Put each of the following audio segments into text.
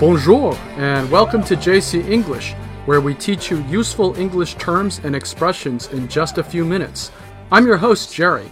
Bonjour, and welcome to JC English, where we teach you useful English terms and expressions in just a few minutes. I'm your host, Jerry.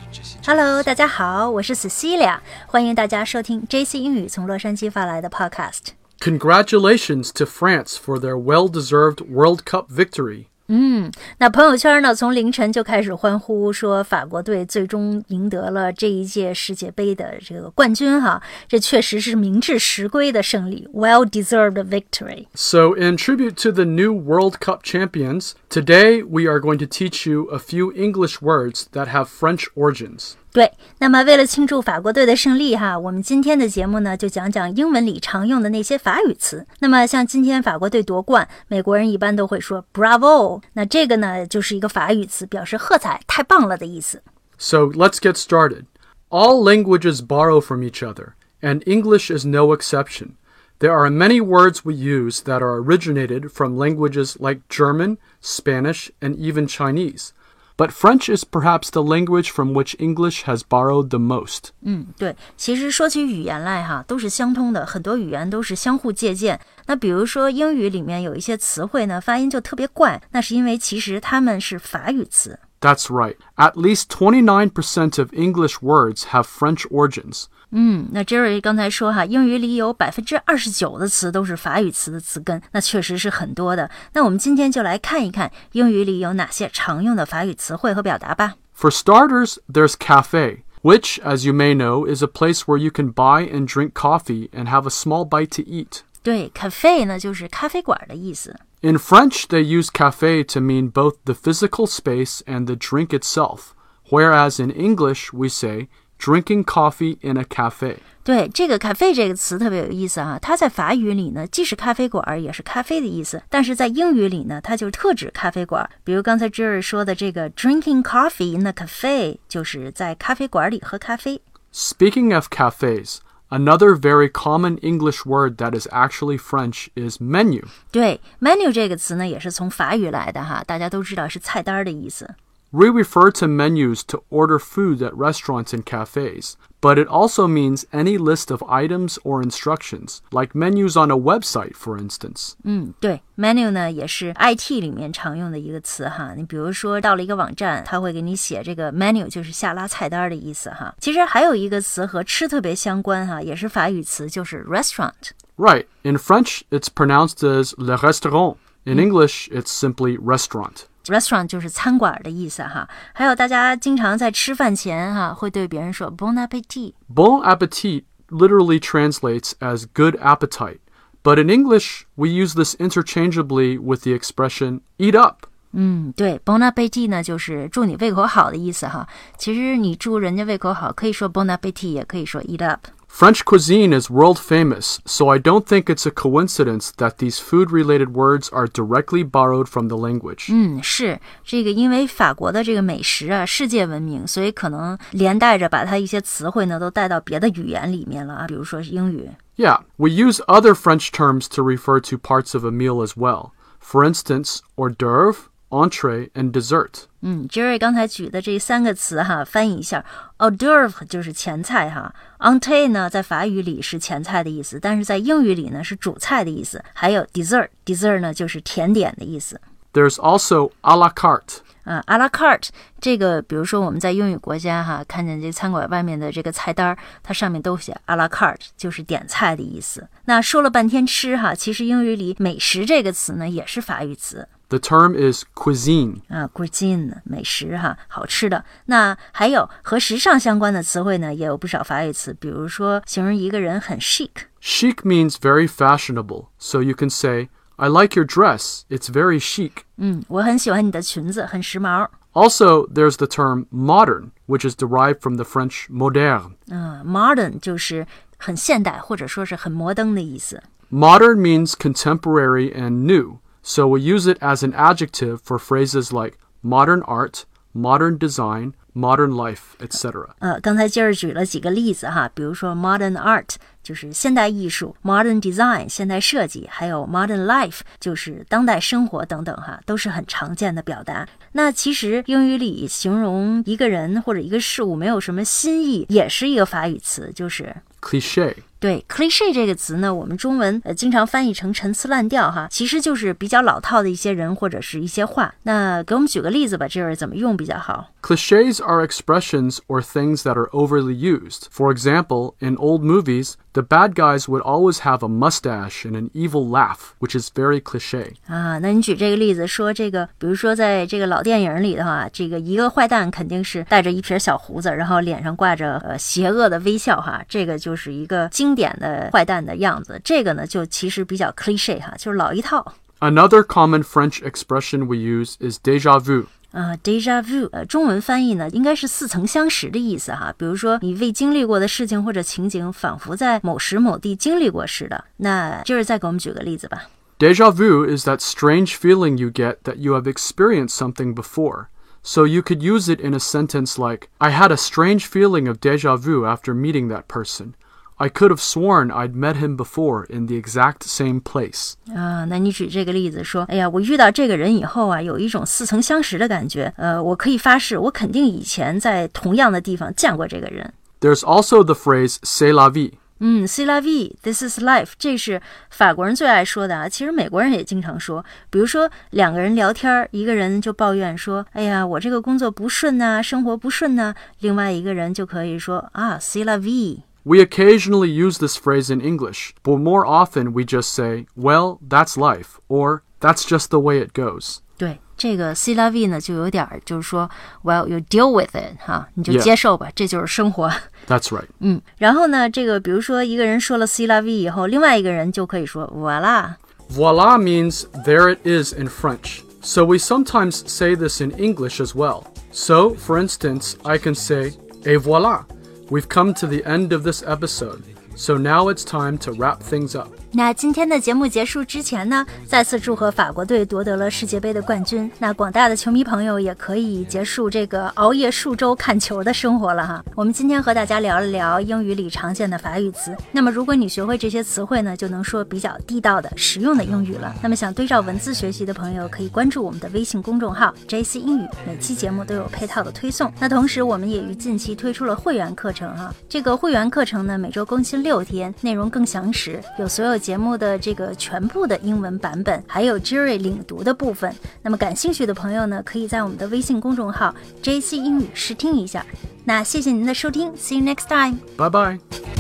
Hello，大家好，我是 Cecilia，欢迎大家收听 JC 英语从洛杉矶发来的 Podcast。 Congratulations to France for their well deserved World Cup victory. 嗯那朋友圈呢，从凌晨就开始欢呼，说法国队最终赢得了这一届世界杯的这个冠军哈，这确实是名至实归的胜利，well deserved victory。So, in tribute to the new World Cup champions, today we are going to teach you a few English words that have French origins. 对，那么为了庆祝法国队的胜利哈，我们今天的节目呢就讲讲英文里常用的那些法语词。那么像今天法国队夺冠，美国人一般都会说 Bravo，那这个呢就是一个法语词，表示喝彩、太棒了的意思。 So, let's get started. All languages borrow from each other, and English is no exception. There are many words we use that are originated from languages like German, Spanish, and even Chinese. But French is perhaps the language from which English has borrowed the most. 嗯，对，其实说起语言来哈，都是相通的，很多语言都是相互借鉴。那比如说英语里面有一些词汇呢，发音就特别怪，那是因为其实它们是法语词。 That's right. At least 29% of English words have French origins. 嗯，那 Jerry 刚才说哈，英语里有百分之二十九的词都是法语词的词根，那确实是很多的。那我们今天就来看一看英语里有哪些常用的法语词汇和表达吧。 For starters, there's cafe, which, as you may know, is a place where you can buy and drink coffee and have a small bite to eat. 对，cafe 呢就是咖啡馆的意思。 In French, they use cafe to mean both the physical space and the drink itself, whereas in English, we say drinking coffee in a cafe. 对，这个 cafe 这个词特别有意思啊，它在法语里呢既是咖啡馆儿，也是咖啡的意思，但是在英语里呢，它就特指咖啡馆儿。比如刚才 Jerry 说的这个 drinking coffee in a cafe，就是在咖啡馆里喝咖啡。 Speaking of cafes, another very common English word that is actually French is menu. 对，menu 这个词呢，也是从法语来的哈，大家都知道是菜单儿的意思。 We refer to menus to order food at restaurants and cafes, but it also means any list of items or instructions, like menus on a website, for instance. 嗯，对，menu 呢也是 IT 里面常用的一个词哈。你比如说到了一个网站，它会给你写这个 menu，就是下拉菜单儿的意思哈。其实还有一个词和吃特别相关哈，也是法语词，就是 restaurant。 Right, in French, it's pronounced as le restaurant. In English, it's simply restaurant. restaurant 就是餐馆的意思哈。还有大家经常在吃饭前哈会对别人说 bon appetit。 Bon appetit literally translates as good appetite, but in English, we use this interchangeably with the expression eat up. 嗯，对，bon appetit 呢就是祝你胃口好的意思哈。其实你祝人家胃口好，可以说 bon appetit，也可以说 eat up。 French cuisine is world famous, so I don't think it's a coincidence that these food related words are directly borrowed from the language. 嗯，是这个，因为法国的这个美食啊，世界闻名，所以可能连带着把它一些词汇呢都带到别的语言里面了啊，比如说是英语。 Yeah, we use other French terms to refer to parts of a meal as well. For instance, hors d'oeuvre, entree, and dessert. 嗯，Jerry 刚才举的这三个词哈，翻译一下，hors d'oeuvre 就是前菜哈，entree 呢在法语里是前菜的意思，但是在英语里呢是主菜的意思。还有 dessert，dessert 呢就是甜点的意思。 There's also a la carte. 啊，a la carte 这个，比如说我们在英语国家哈，看见这餐馆外面的这个菜单儿，它上面都写 a la carte，就是点菜的意思。那说了半天吃哈，其实英语里美食这个词呢也是法语词 The term is cuisine. 啊，cuisine 美食哈，好吃的。那还有和时尚相关的词汇呢，也有不少法语词，比如说形容一个人很 chic。 Chic means very fashionable, so you can say, I like your dress, it's very chic. 嗯，我很喜欢你的裙子，很时髦。 Also, there's the term modern, which is derived from the French moderne. 嗯，modern 就是很现代或者说是很摩登的意思。 Modern means contemporary and new, so we use it as an adjective for phrases like modern art, modern design, modern life, etc. 呃，刚才今儿举了几个例子哈，比如说 modern art 就是现代艺术，modern design 现代设计，还有 modern life 就是当代生活等等哈，都是很常见的表达。那其实英语里形容一个人或者一个事物没有什么新意，也是一个法语词，就是 Cliche. 对，cliche 这个词呢，我们中文呃经常翻译成陈词滥调哈，其实就是比较老套的一些人或者是一些话。那给我们举个例子吧，这是怎么用比较好 ？Cliches are expressions or things that are overly used. For example, in old movies, the bad guys would always have a mustache and an evil laugh, which is very cliche. 啊，那你举这个例子说这个，比如说在这个老电影里的话，这个一个坏蛋肯定是带着一撇小胡子，然后脸上挂着呃邪恶的微笑哈，这个就是一个经典的坏蛋的样子。这个呢，就其实比较 cliche 哈，就是老一套。Another common French expression we use is déjà vu. 啊、d e j a vu，呃，中文翻译呢应该是似曾相识的意思哈。比如说你未经历过的事情或者情景，仿佛在某时某地经历过似的。那就是再给我们举个例子吧。 Deja vu is that strange feeling you get that you have experienced something before. So you could use it in a sentence like, I had a strange feeling of deja vu after meeting that person. I could have sworn I'd met him before in the exact same place. 啊，那你举这个例子说，哎呀，我遇到这个人以后啊，有一种似曾相识的感觉。呃，我可以发誓，我肯定以前在同样的地方见过这个人。 There's also the phrase c'est la vie. 嗯，c'est la vie，this is life，这是法国人最爱说的啊。其实美国人也经常说，比如说两个人聊天儿，一个人就抱怨说，哎呀，我这个工作不顺呐、生活不顺呐、另外一个人就可以说啊，c'est la vie。 We occasionally use this phrase in English, but more often we just say, well, that's life, or that's just the way it goes. 对，这个 c'est la vie 呢，就有点儿就是说，Well, you deal with it，哈，你就接受吧，这就是生活。That's right。嗯，然后呢，这个比如说一个人说了 c'est la vie 以后，另外一个人就可以说 Voila。Voila means there it is in French. So we sometimes say this in English as well. So, for instance, I can say, Et voilà we've come to the end of this episode. So now it's time to wrap things up. 那今天的节目结束之前呢，再次祝贺法国队夺得了世界杯的冠军。那广大的球迷朋友也可以结束这个熬夜数周看球的生活了哈。我们今天和大家聊了聊英语里常见的法语词。那么如果你学会这些词汇呢，就能说比较地道的、实用的英语了。那么想对照文字学习的朋友，可以关注我们的微信公众号 JC 英语，每期节目都有配套的推送。那同时，我们也于近期推出了会员课程哈。这个会员课程呢，每周更新六天，内容更详实，有所有节目的这个全部的英文版本，还有 Jerry 领读的部分。那么感兴趣的朋友呢，可以在我们的微信公众号 JC 英语试听一下。那谢谢您的收听，See you next time。Bye bye.